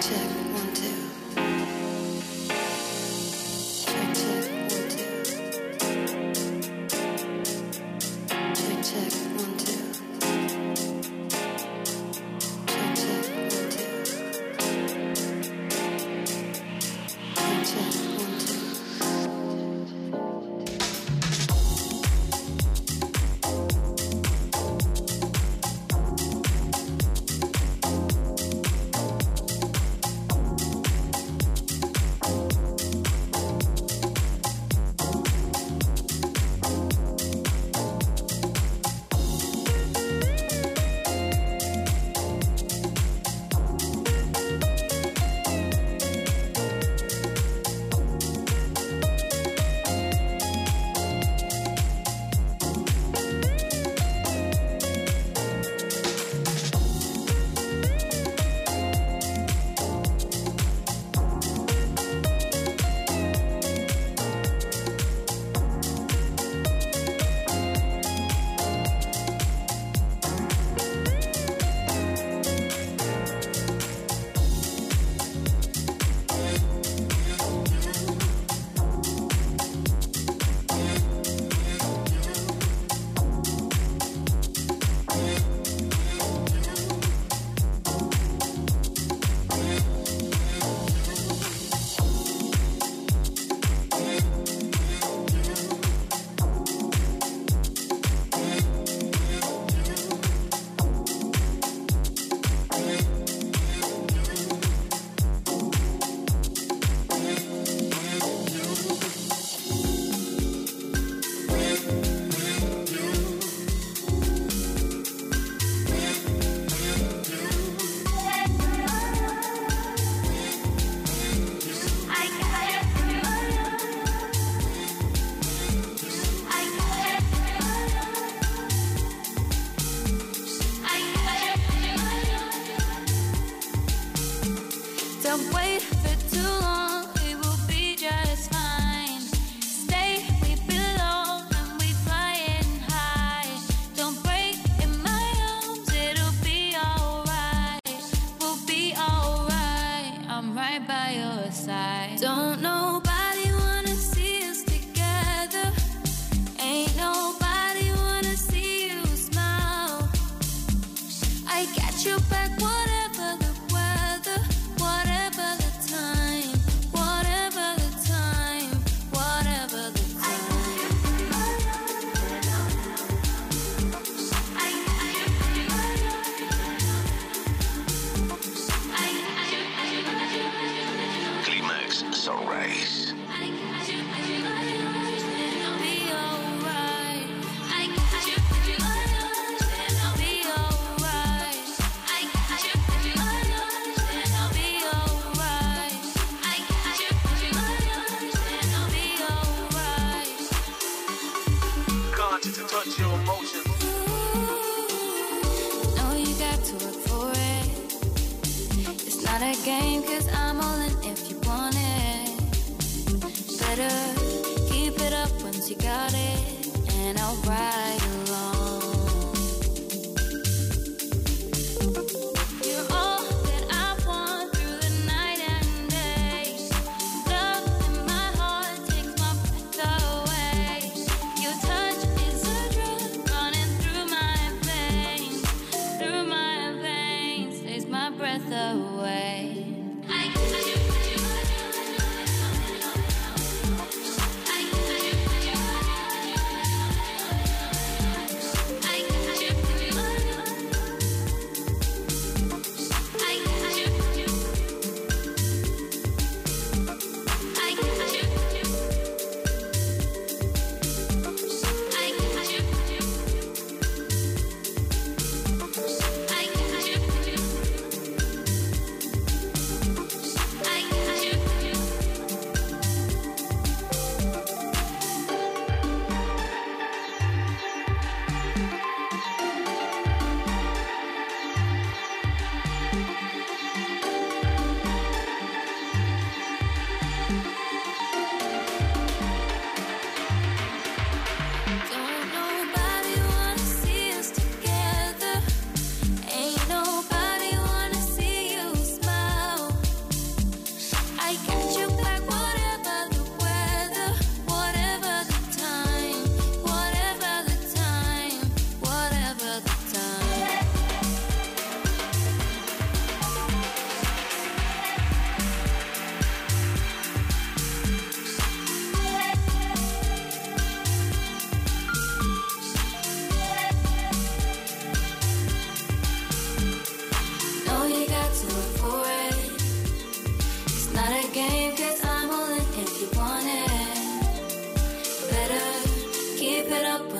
check.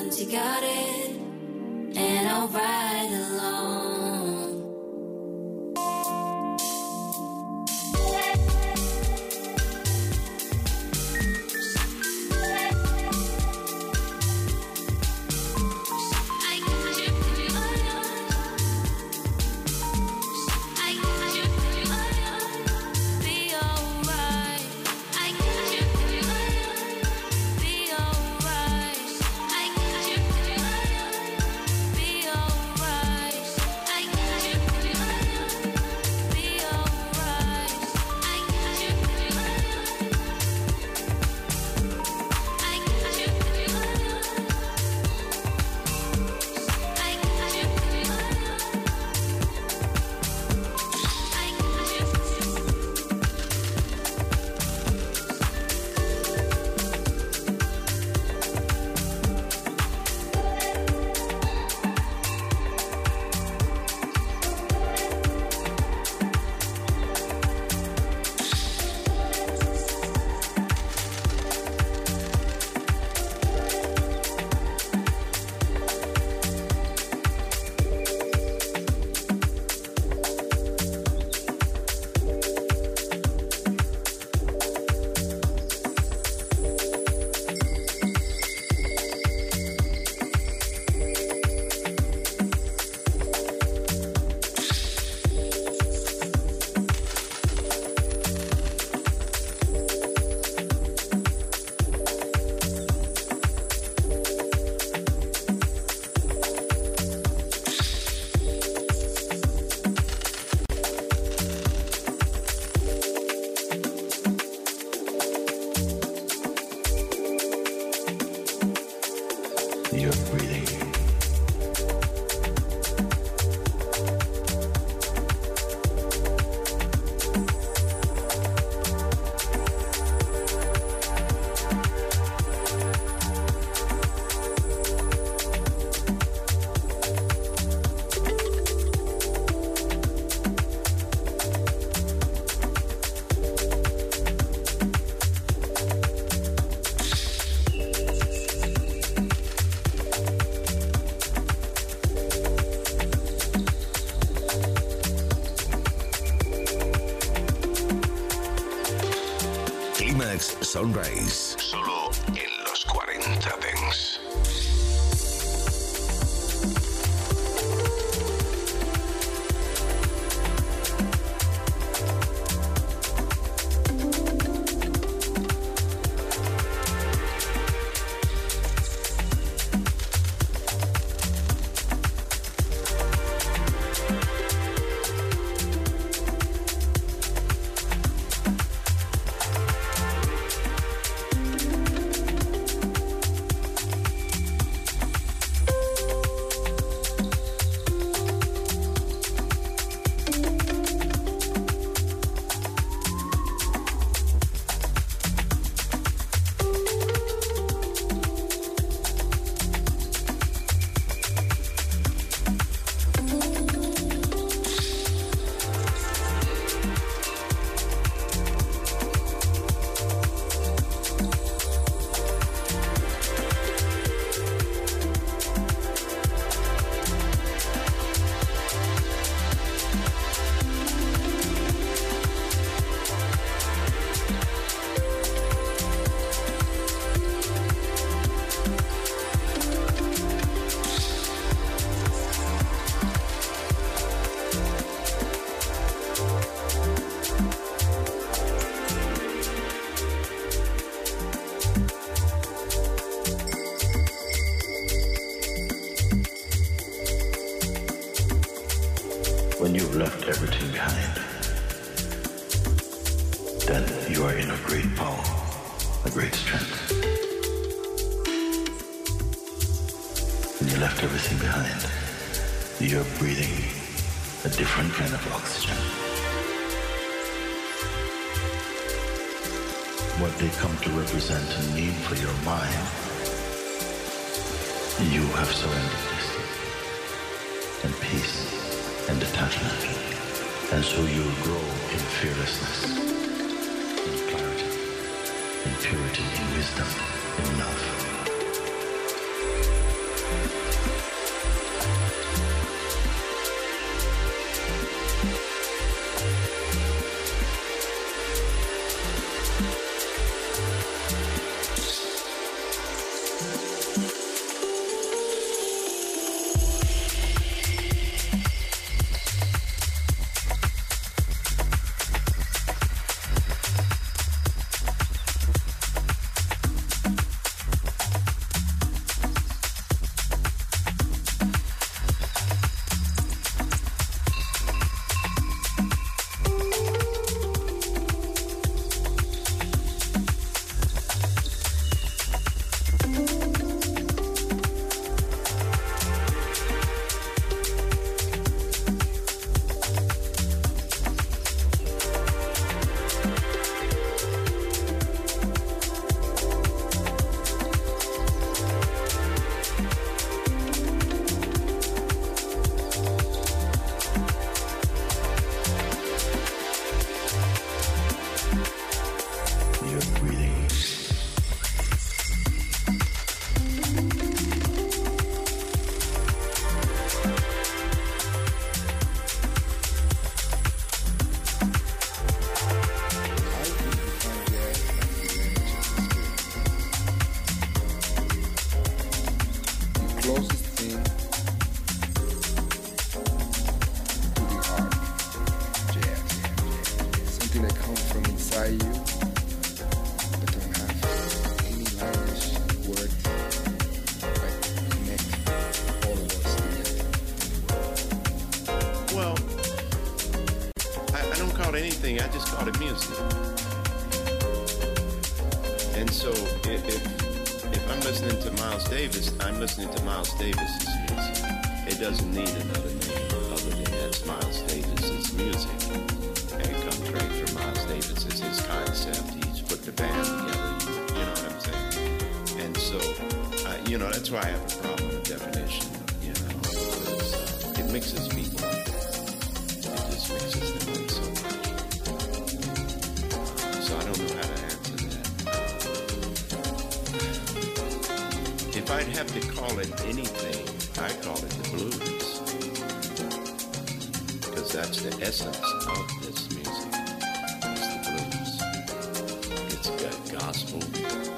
once you got it, and I'll ride along. Sunrise. If I'd have to call it anything, I call it the blues. Because that's the essence of this music. It's the blues. It's got gospel.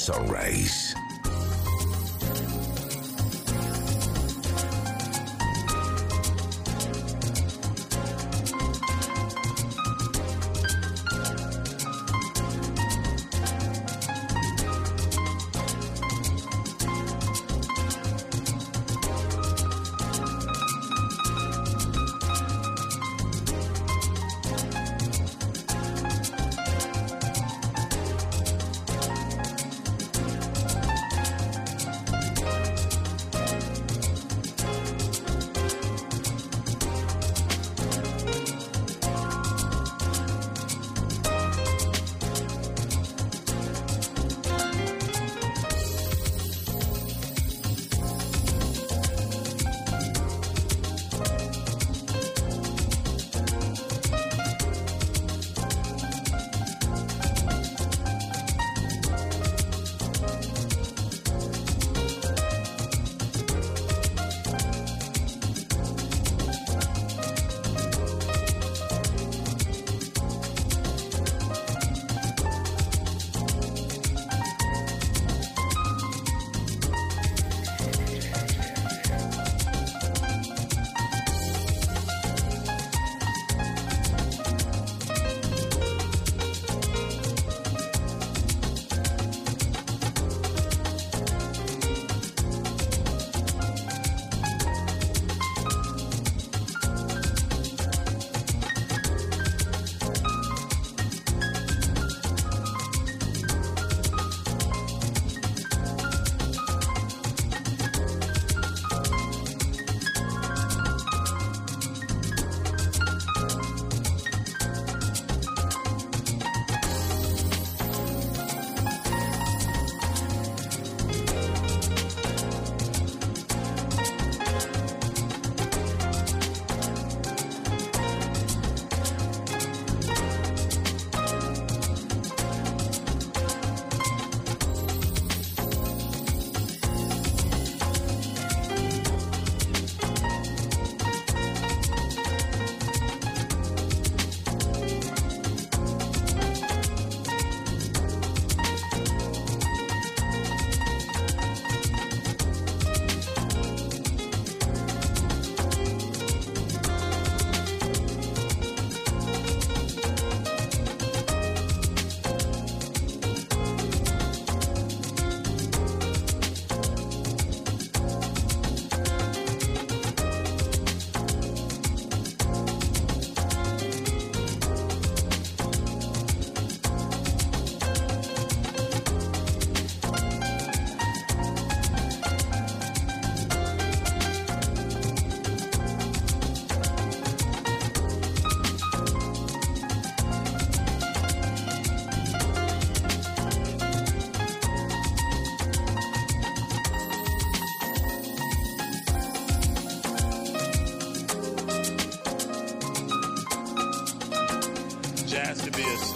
Sunrise.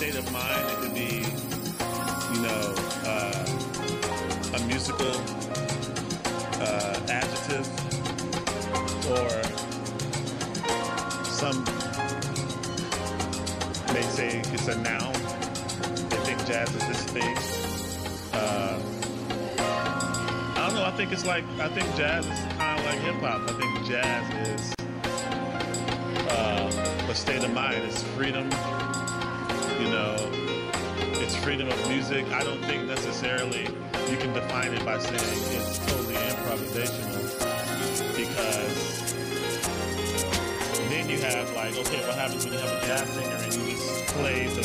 state of mind. It could be, you know, uh, a musical uh, adjective or some may say it's a noun. They think jazz is this thing. Uh, I don't know. I think it's like I think jazz is kind of like hip hop. I think jazz is uh, a state of mind. It's freedom. Freedom of music. I don't think necessarily you can define it by saying it's totally improvisational because then you have like, okay, what happens when you have a jazz singer and you just play the,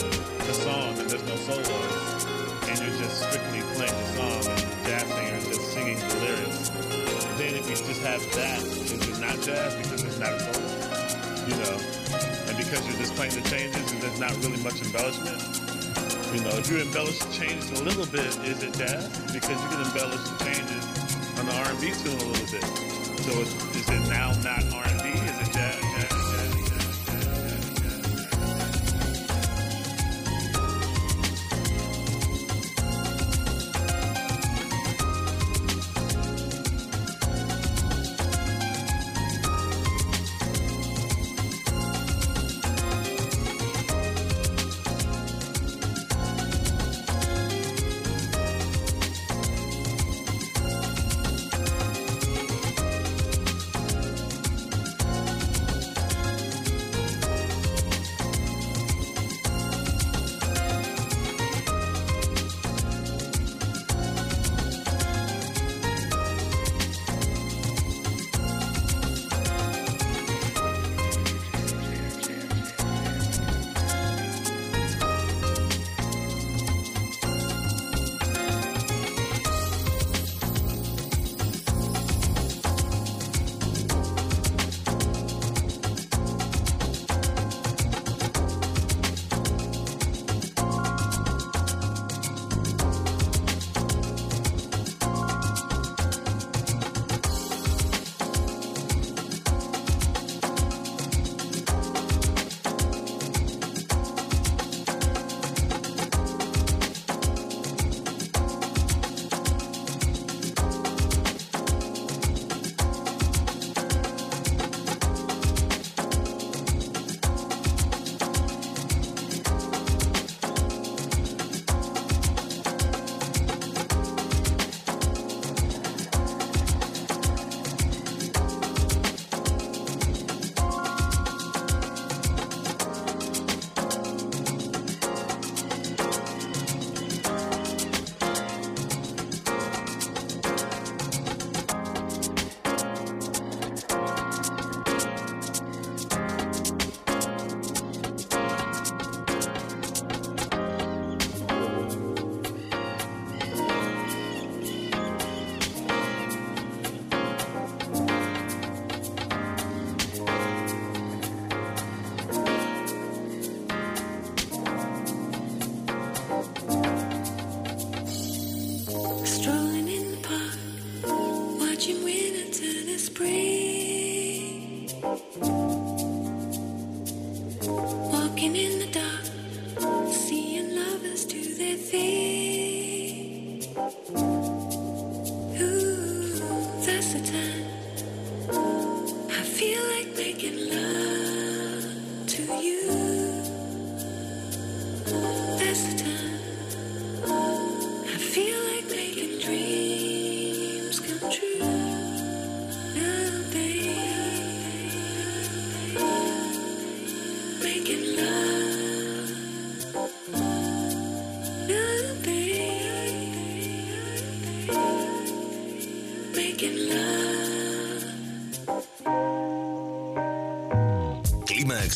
the song and there's no solos and you're just strictly playing the song and the jazz singer is just singing the lyrics. Then if you just have that, it's just not jazz because it's not a solo? You know, and because you're just playing the changes and there's not really much embellishment. You know, if you embellish the changes a little bit, is it jazz? Because you can embellish the changes on the R&B tune a little bit. So is, is it now not R&B?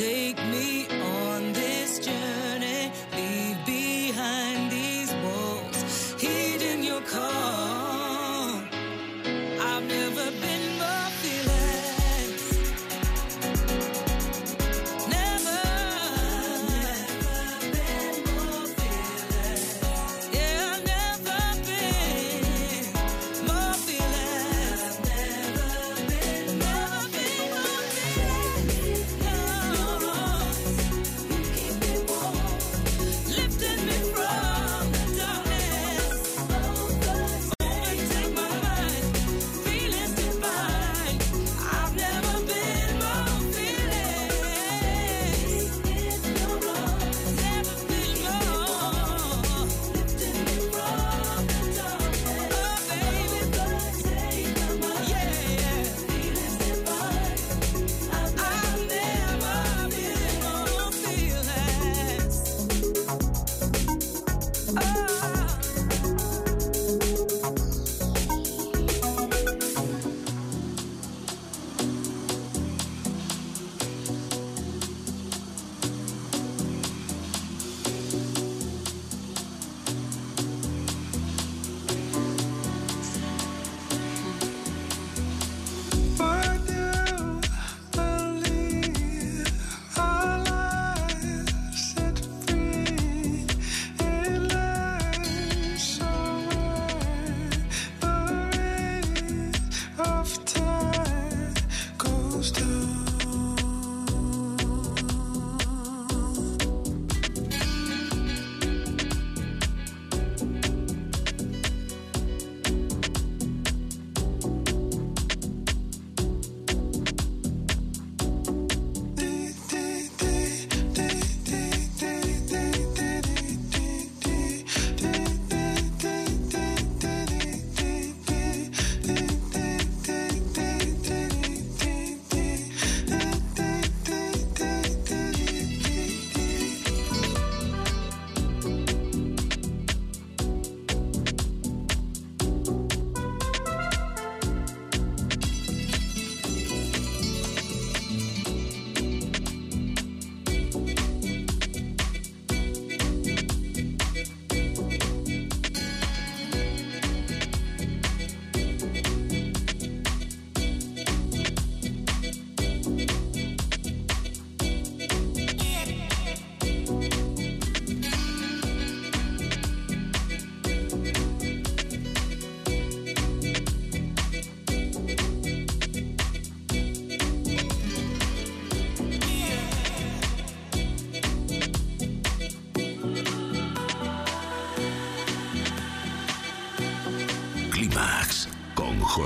Take me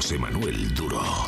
José Duro.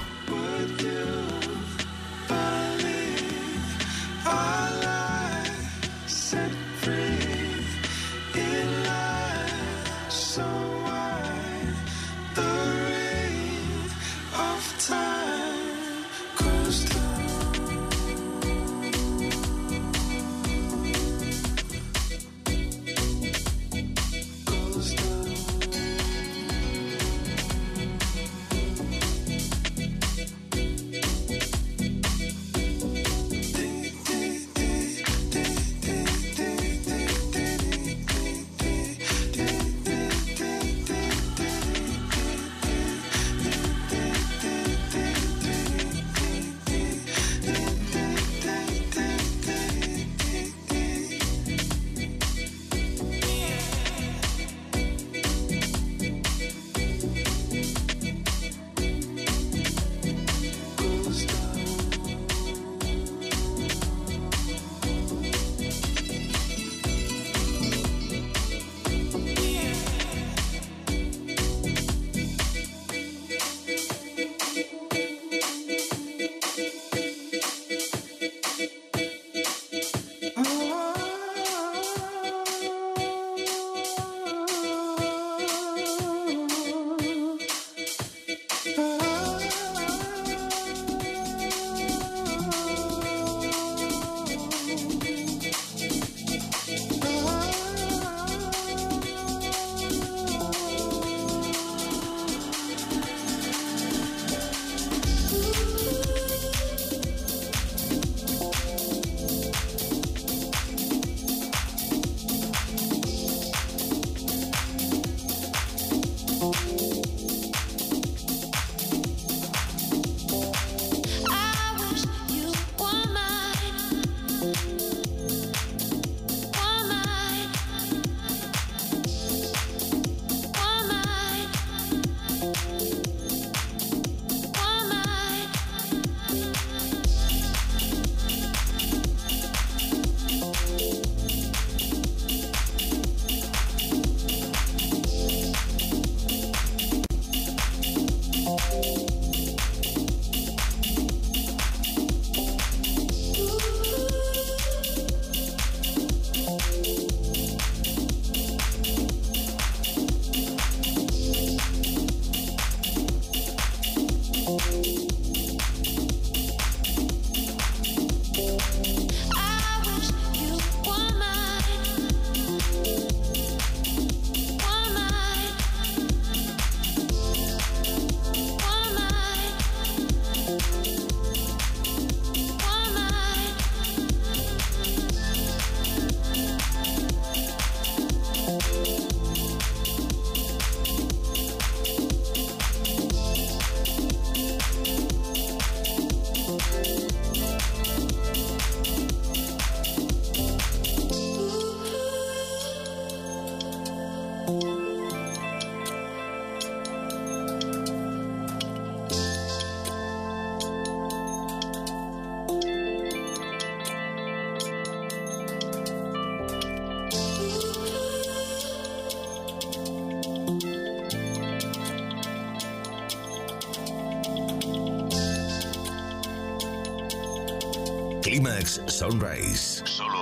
Sunrise. Solo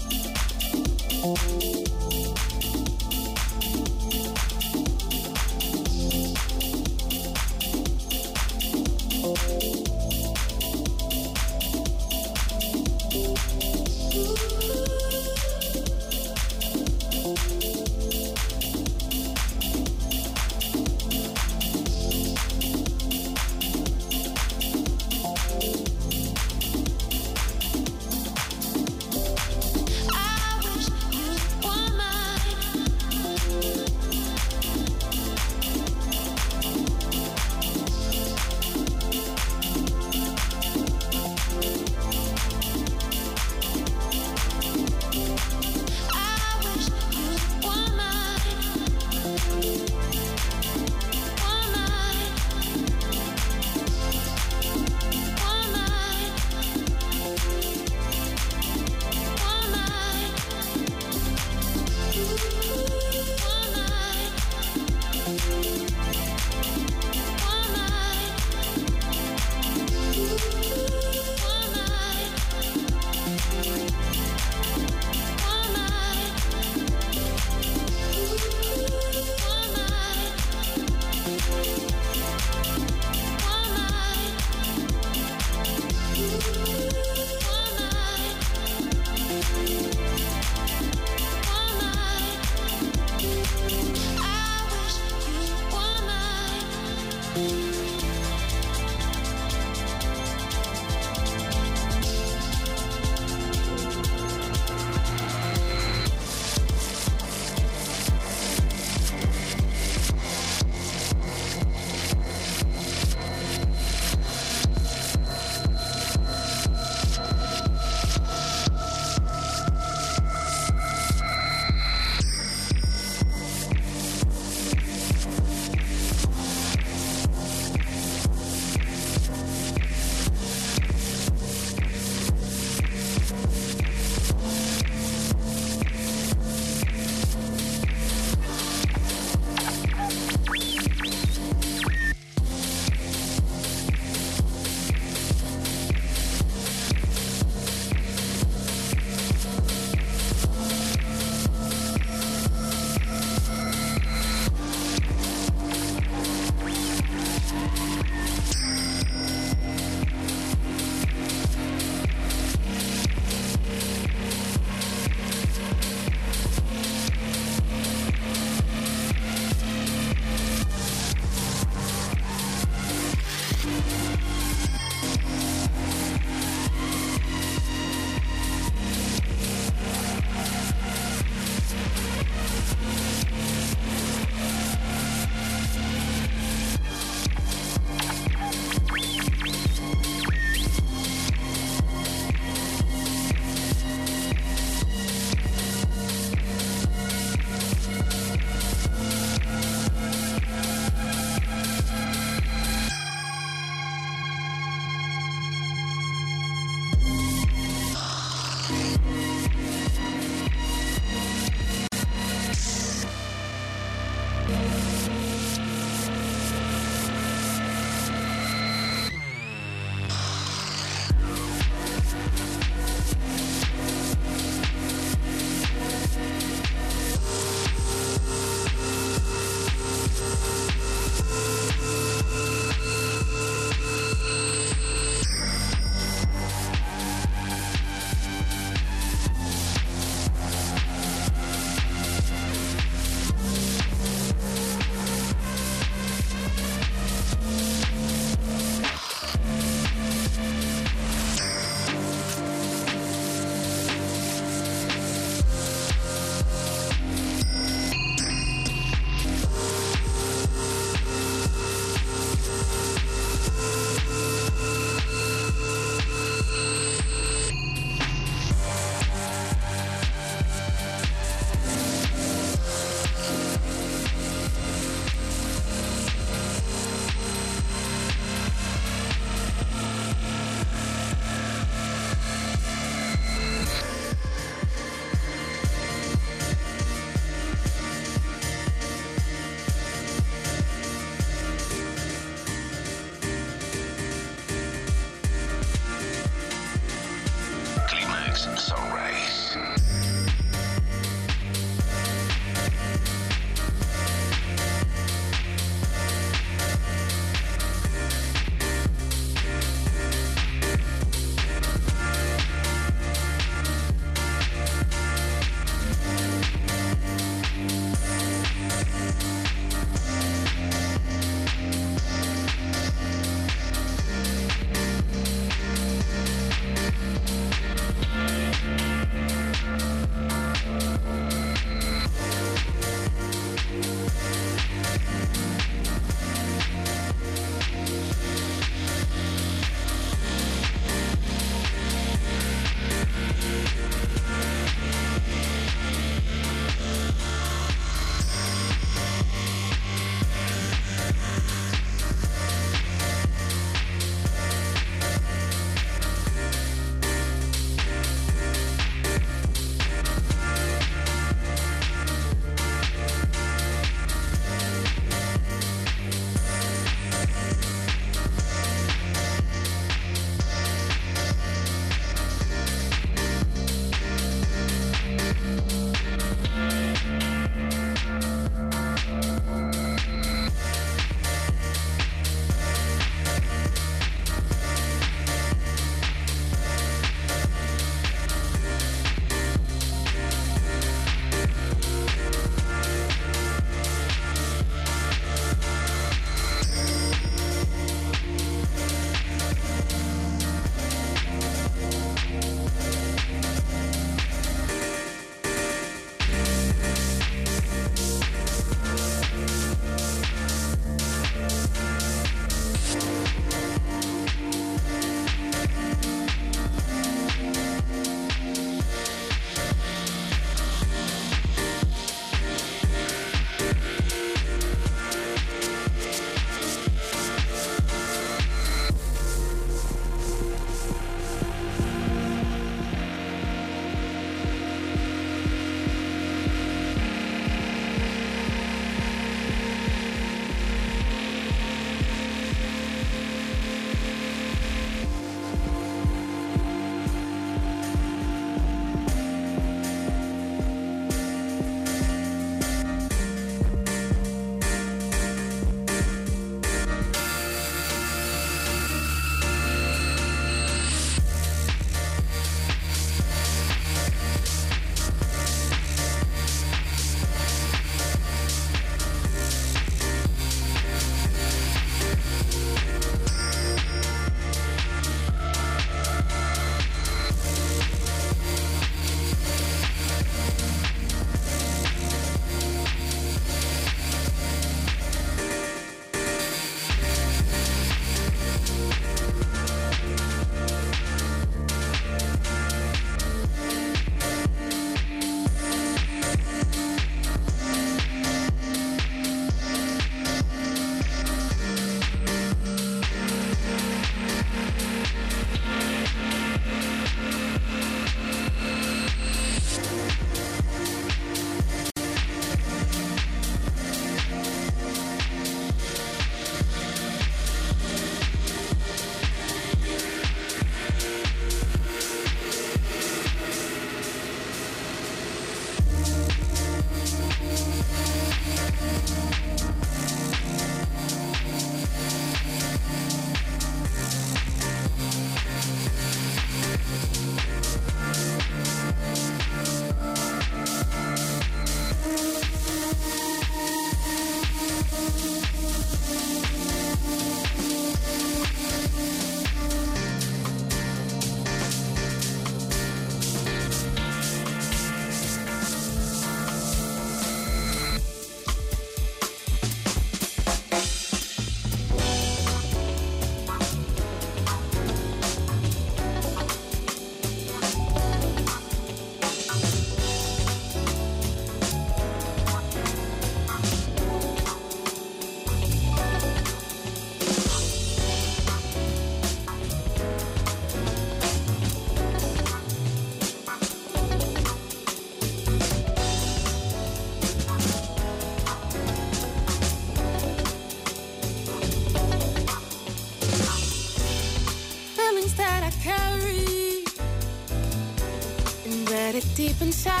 inside.